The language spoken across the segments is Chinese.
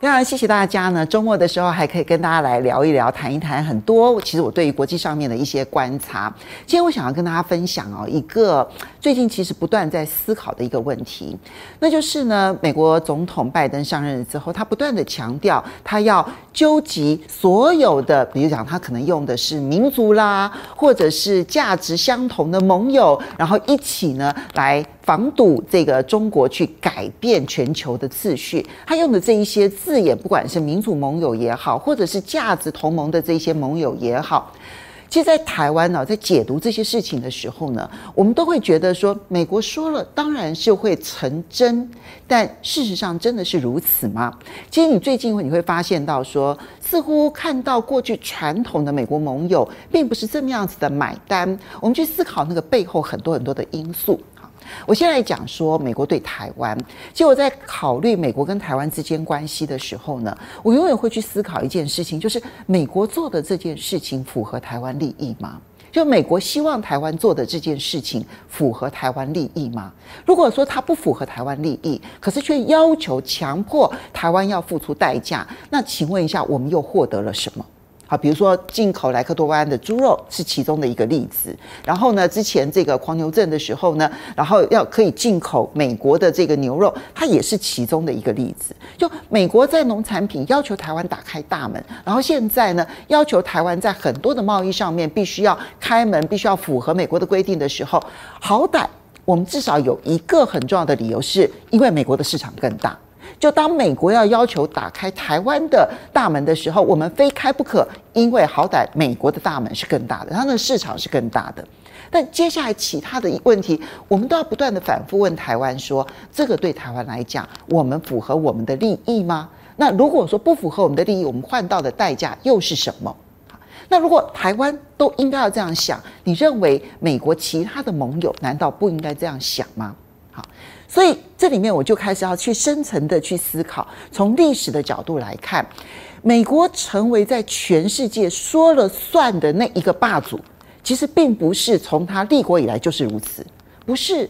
非常谢谢大家呢，周末的时候还可以跟大家来聊一聊、谈一谈很多。其实我对于国际上面的一些观察，今天我想要跟大家分享哦，一个最近其实不断在思考的一个问题，那就是呢，美国总统拜登上任之后，他不断的强调，他要纠集所有的，比如讲他可能用的是民族啦，或者是价值相同的盟友，然后一起呢来。防堵这个中国去改变全球的秩序，他用的这一些字眼，不管是民主盟友也好，或者是价值同盟的这些盟友也好，其实，在台湾呢，在解读这些事情的时候呢，我们都会觉得说，美国说了，当然是会成真，但事实上真的是如此吗？其实，你最近你会发现到说，似乎看到过去传统的美国盟友，并不是这么样子的买单。我们去思考那个背后很多很多的因素。我现在讲说美国对台湾。其实我在考虑美国跟台湾之间关系的时候呢，我永远会去思考一件事情，就是美国做的这件事情符合台湾利益吗？就美国希望台湾做的这件事情符合台湾利益吗？如果说它不符合台湾利益，可是却要求强迫台湾要付出代价，那请问一下，我们又获得了什么？好，比如说进口莱克多巴胺的猪肉是其中的一个例子。然后呢，之前这个狂牛症的时候呢，然后要可以进口美国的这个牛肉，它也是其中的一个例子。就美国在农产品要求台湾打开大门，然后现在呢，要求台湾在很多的贸易上面必须要开门，必须要符合美国的规定的时候，好歹我们至少有一个很重要的理由，是因为美国的市场更大。就当美国要要求打开台湾的大门的时候，我们非开不可，因为好歹美国的大门是更大的，它的市场是更大的。但接下来其他的问题，我们都要不断的反复问台湾说：这个对台湾来讲，我们符合我们的利益吗？那如果说不符合我们的利益，我们换到的代价又是什么？那如果台湾都应该要这样想，你认为美国其他的盟友难道不应该这样想吗？所以这里面我就开始要去深层的去思考，从历史的角度来看，美国成为在全世界说了算的那一个霸主，其实并不是从他立国以来就是如此，不是。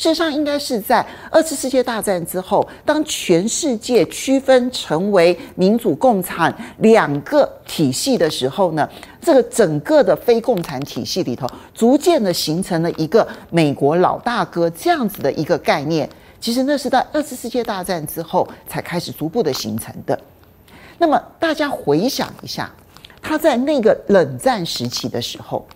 事实上，应该是在二次世界大战之后，当全世界区分成为民主、共产两个体系的时候呢，这个整个的非共产体系里头，逐渐的形成了一个美国老大哥这样子的一个概念。其实那是在二次世界大战之后才开始逐步的形成的。那么大家回想一下，他在那个冷战时期的时候。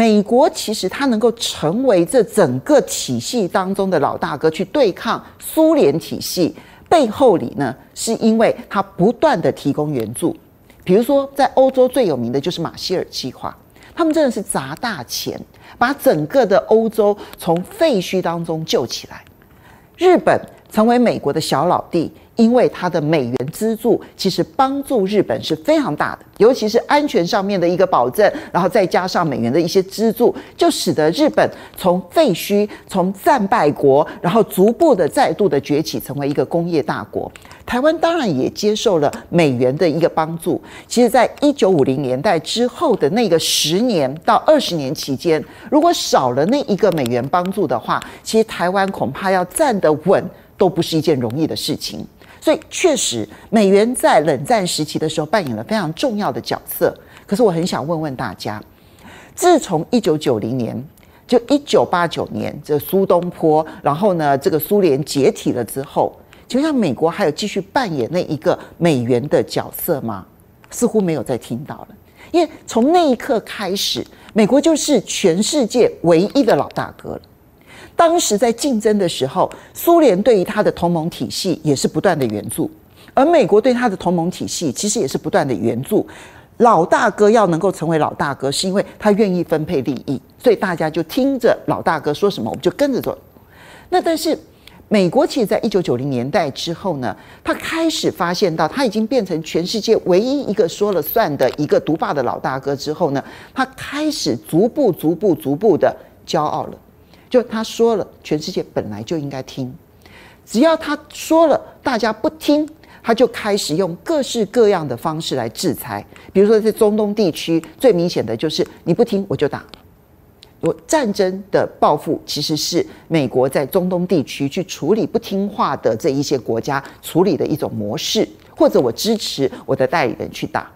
美国其实它能够成为这整个体系当中的老大哥，去对抗苏联体系，背后里呢，是因为它不断的提供援助。比如说，在欧洲最有名的就是马歇尔计划，他们真的是砸大钱，把整个的欧洲从废墟当中救起来。日本成为美国的小老弟。因为它的美元资助，其实帮助日本是非常大的，尤其是安全上面的一个保证，然后再加上美元的一些资助，就使得日本从废墟、从战败国，然后逐步的再度的崛起，成为一个工业大国。台湾当然也接受了美元的一个帮助。其实，在一九五零年代之后的那个十年到二十年期间，如果少了那一个美元帮助的话，其实台湾恐怕要站得稳都不是一件容易的事情。所以，确实，美元在冷战时期的时候扮演了非常重要的角色。可是，我很想问问大家，自从一九九零年，就一九八九年这苏东坡，然后呢，这个苏联解体了之后，请问美国还有继续扮演那一个美元的角色吗？似乎没有再听到了，因为从那一刻开始，美国就是全世界唯一的老大哥了。当时在竞争的时候，苏联对于他的同盟体系也是不断的援助，而美国对他的同盟体系其实也是不断的援助。老大哥要能够成为老大哥，是因为他愿意分配利益，所以大家就听着老大哥说什么，我们就跟着做。那但是美国其实在一九九零年代之后呢，他开始发现到他已经变成全世界唯一一个说了算的一个独霸的老大哥之后呢，他开始逐步、逐步、逐步的骄傲了。就他说了，全世界本来就应该听，只要他说了，大家不听，他就开始用各式各样的方式来制裁。比如说，在中东地区，最明显的就是你不听我就打，我战争的报复其实是美国在中东地区去处理不听话的这一些国家处理的一种模式，或者我支持我的代理人去打。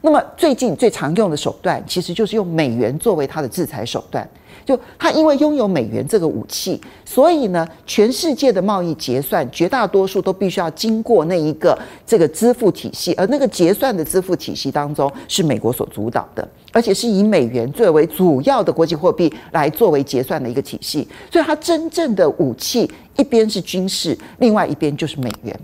那么最近最常用的手段，其实就是用美元作为它的制裁手段。就它因为拥有美元这个武器，所以呢，全世界的贸易结算绝大多数都必须要经过那一个这个支付体系，而那个结算的支付体系当中是美国所主导的，而且是以美元作为主要的国际货币来作为结算的一个体系。所以，它真正的武器一边是军事，另外一边就是美元，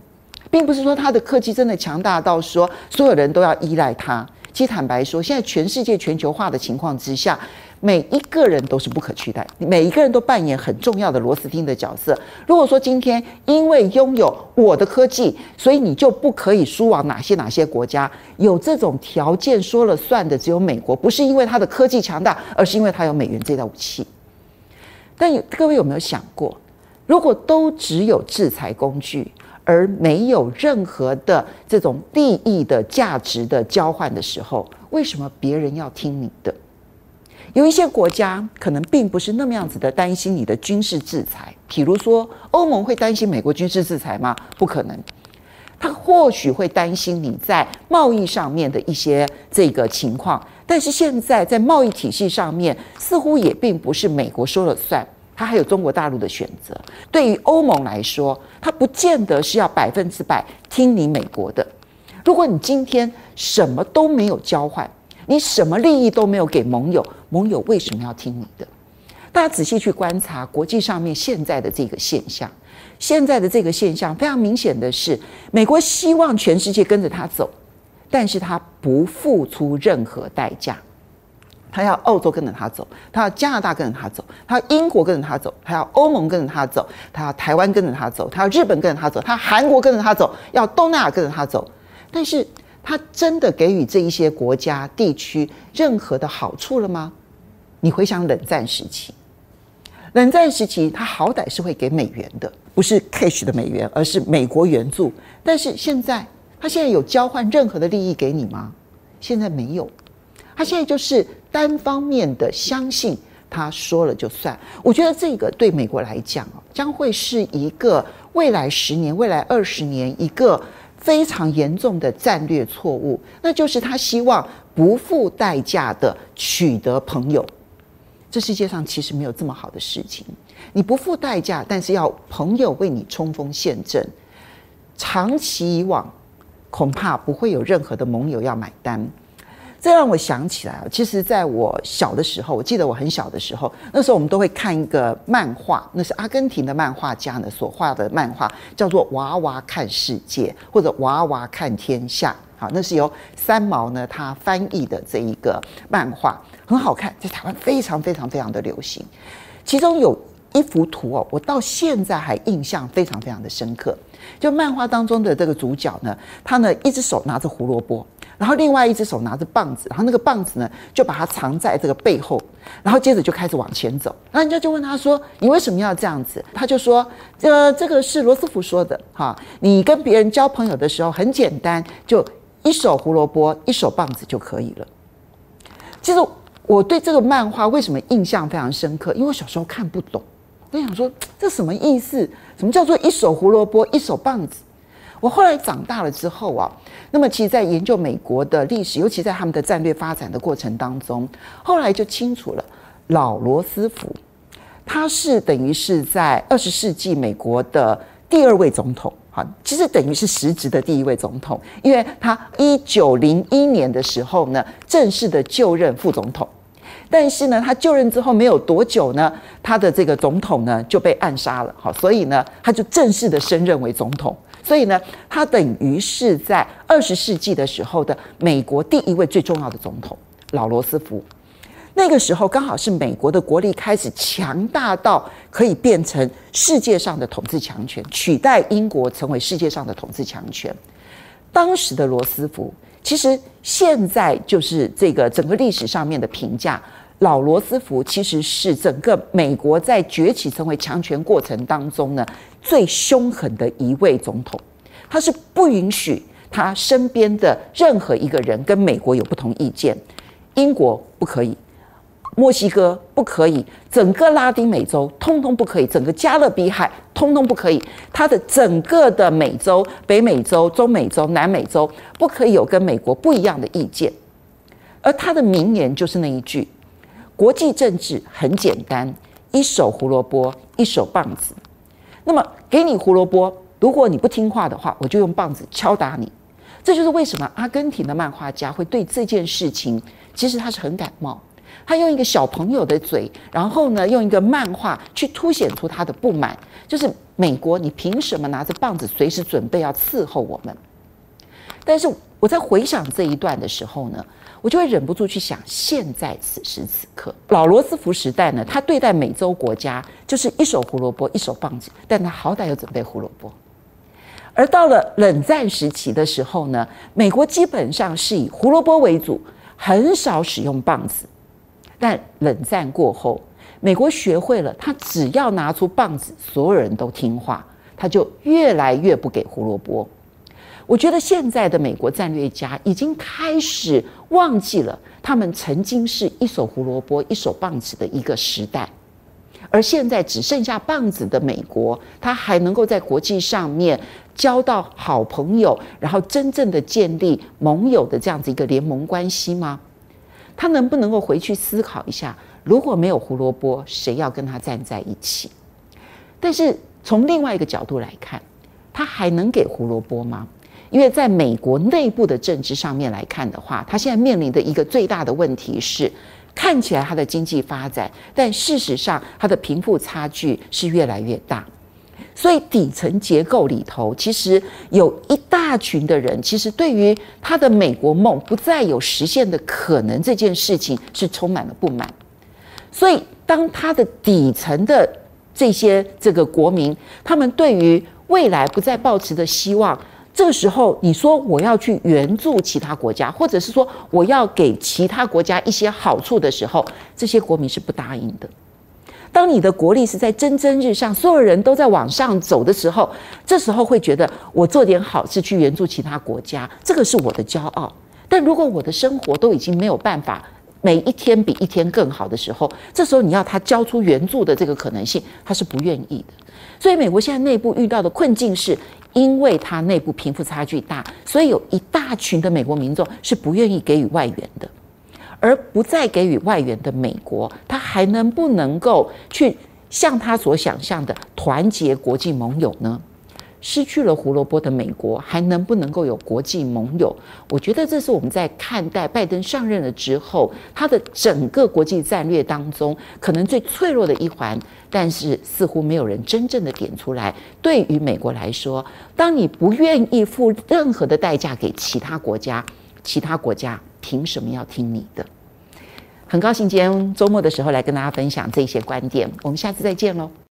并不是说它的科技真的强大到说所有人都要依赖它。其实坦白说，现在全世界全球化的情况之下。每一个人都是不可取代，每一个人都扮演很重要的螺丝钉的角色。如果说今天因为拥有我的科技，所以你就不可以输往哪些哪些国家，有这种条件说了算的只有美国，不是因为它的科技强大，而是因为它有美元这道武器。但各位有没有想过，如果都只有制裁工具，而没有任何的这种利益的价值的交换的时候，为什么别人要听你的？有一些国家可能并不是那么样子的担心你的军事制裁，譬如说欧盟会担心美国军事制裁吗？不可能，他或许会担心你在贸易上面的一些这个情况，但是现在在贸易体系上面，似乎也并不是美国说了算，他还有中国大陆的选择。对于欧盟来说，他不见得是要百分之百听你美国的。如果你今天什么都没有交换，你什么利益都没有给盟友，盟友为什么要听你的？大家仔细去观察国际上面现在的这个现象，现在的这个现象非常明显的是，美国希望全世界跟着他走，但是他不付出任何代价。他要澳洲跟着他走，他要加拿大跟着他走，他要英国跟着他走，他要欧盟跟着他走，他要台湾跟着他走，他要日本跟着他走，他韩国跟着他走，要东南亚跟着他走，但是。他真的给予这一些国家地区任何的好处了吗？你回想冷战时期，冷战时期他好歹是会给美元的，不是 cash 的美元，而是美国援助。但是现在，他现在有交换任何的利益给你吗？现在没有，他现在就是单方面的相信他说了就算。我觉得这个对美国来讲啊，将会是一个未来十年、未来二十年一个。非常严重的战略错误，那就是他希望不付代价的取得朋友。这世界上其实没有这么好的事情，你不付代价，但是要朋友为你冲锋陷阵，长期以往，恐怕不会有任何的盟友要买单。这让我想起来，其实在我小的时候，我记得我很小的时候，那时候我们都会看一个漫画，那是阿根廷的漫画家呢所画的漫画，叫做《娃娃看世界》或者《娃娃看天下》。好，那是由三毛呢他翻译的这一个漫画，很好看，在台湾非常非常非常的流行。其中有一幅图哦，我到现在还印象非常非常的深刻。就漫画当中的这个主角呢，他呢一只手拿着胡萝卜。然后另外一只手拿着棒子，然后那个棒子呢，就把它藏在这个背后，然后接着就开始往前走。然后人家就问他说：“你为什么要这样子？”他就说：“这这个是罗斯福说的，哈，你跟别人交朋友的时候很简单，就一手胡萝卜，一手棒子就可以了。”其实我对这个漫画为什么印象非常深刻？因为我小时候看不懂，我想说这什么意思？什么叫做一手胡萝卜，一手棒子？我后来长大了之后啊，那么其实，在研究美国的历史，尤其在他们的战略发展的过程当中，后来就清楚了，老罗斯福，他是等于是在二十世纪美国的第二位总统，哈，其实等于是实质的第一位总统，因为他一九零一年的时候呢，正式的就任副总统，但是呢，他就任之后没有多久呢，他的这个总统呢就被暗杀了，好，所以呢，他就正式的升任为总统。所以呢，他等于是在二十世纪的时候的美国第一位最重要的总统老罗斯福。那个时候刚好是美国的国力开始强大到可以变成世界上的统治强权，取代英国成为世界上的统治强权。当时的罗斯福，其实现在就是这个整个历史上面的评价。老罗斯福其实是整个美国在崛起成为强权过程当中呢，最凶狠的一位总统，他是不允许他身边的任何一个人跟美国有不同意见，英国不可以，墨西哥不可以，整个拉丁美洲通通不可以，整个加勒比海通通不可以，它的整个的美洲、北美洲、中美洲、南美洲不可以有跟美国不一样的意见。而他的名言就是那一句：“国际政治很简单，一手胡萝卜，一手棒子。那么给你胡萝卜，如果你不听话的话，我就用棒子敲打你。”这就是为什么阿根廷的漫画家会对这件事情，其实他是很感冒。他用一个小朋友的嘴，然后呢，用一个漫画去凸显出他的不满，就是美国，你凭什么拿着棒子随时准备要伺候我们？但是我在回想这一段的时候呢，我就会忍不住去想，现在此时此刻，老罗斯福时代呢，他对待美洲国家就是一手胡萝卜一手棒子，但他好歹有准备胡萝卜。而到了冷战时期的时候呢，美国基本上是以胡萝卜为主，很少使用棒子。但冷战过后，美国学会了，他只要拿出棒子，所有人都听话，他就越来越不给胡萝卜。我觉得现在的美国战略家已经开始忘记了，他们曾经是一手胡萝卜一手棒子的一个时代，而现在只剩下棒子的美国，他还能够在国际上面交到好朋友，然后真正的建立盟友的这样子一个联盟关系吗？他能不能够回去思考一下，如果没有胡萝卜，谁要跟他站在一起？但是从另外一个角度来看，他还能给胡萝卜吗？因为在美国内部的政治上面来看的话，他现在面临的一个最大的问题是，看起来他的经济发展，但事实上他的贫富差距是越来越大。所以底层结构里头，其实有一大群的人，其实对于他的美国梦不再有实现的可能这件事情，是充满了不满。所以，当他的底层的这些这个国民，他们对于未来不再抱持的希望，这个时候你说我要去援助其他国家，或者是说我要给其他国家一些好处的时候，这些国民是不答应的。当你的国力是在蒸蒸日上，所有人都在往上走的时候，这时候会觉得我做点好事去援助其他国家，这个是我的骄傲。但如果我的生活都已经没有办法每一天比一天更好的时候，这时候你要他交出援助的这个可能性，他是不愿意的。所以美国现在内部遇到的困境是，因为他内部贫富差距大，所以有一大群的美国民众是不愿意给予外援的。而不再给予外援的美国，他还能不能够去像他所想象的团结国际盟友呢？失去了胡萝卜的美国，还能不能够有国际盟友？我觉得这是我们在看待拜登上任了之后，他的整个国际战略当中可能最脆弱的一环，但是似乎没有人真正的点出来。对于美国来说，当你不愿意付任何的代价给其他国家，其他国家凭什么要听你的？很高兴今天周末的时候来跟大家分享这些观点，我们下次再见喽。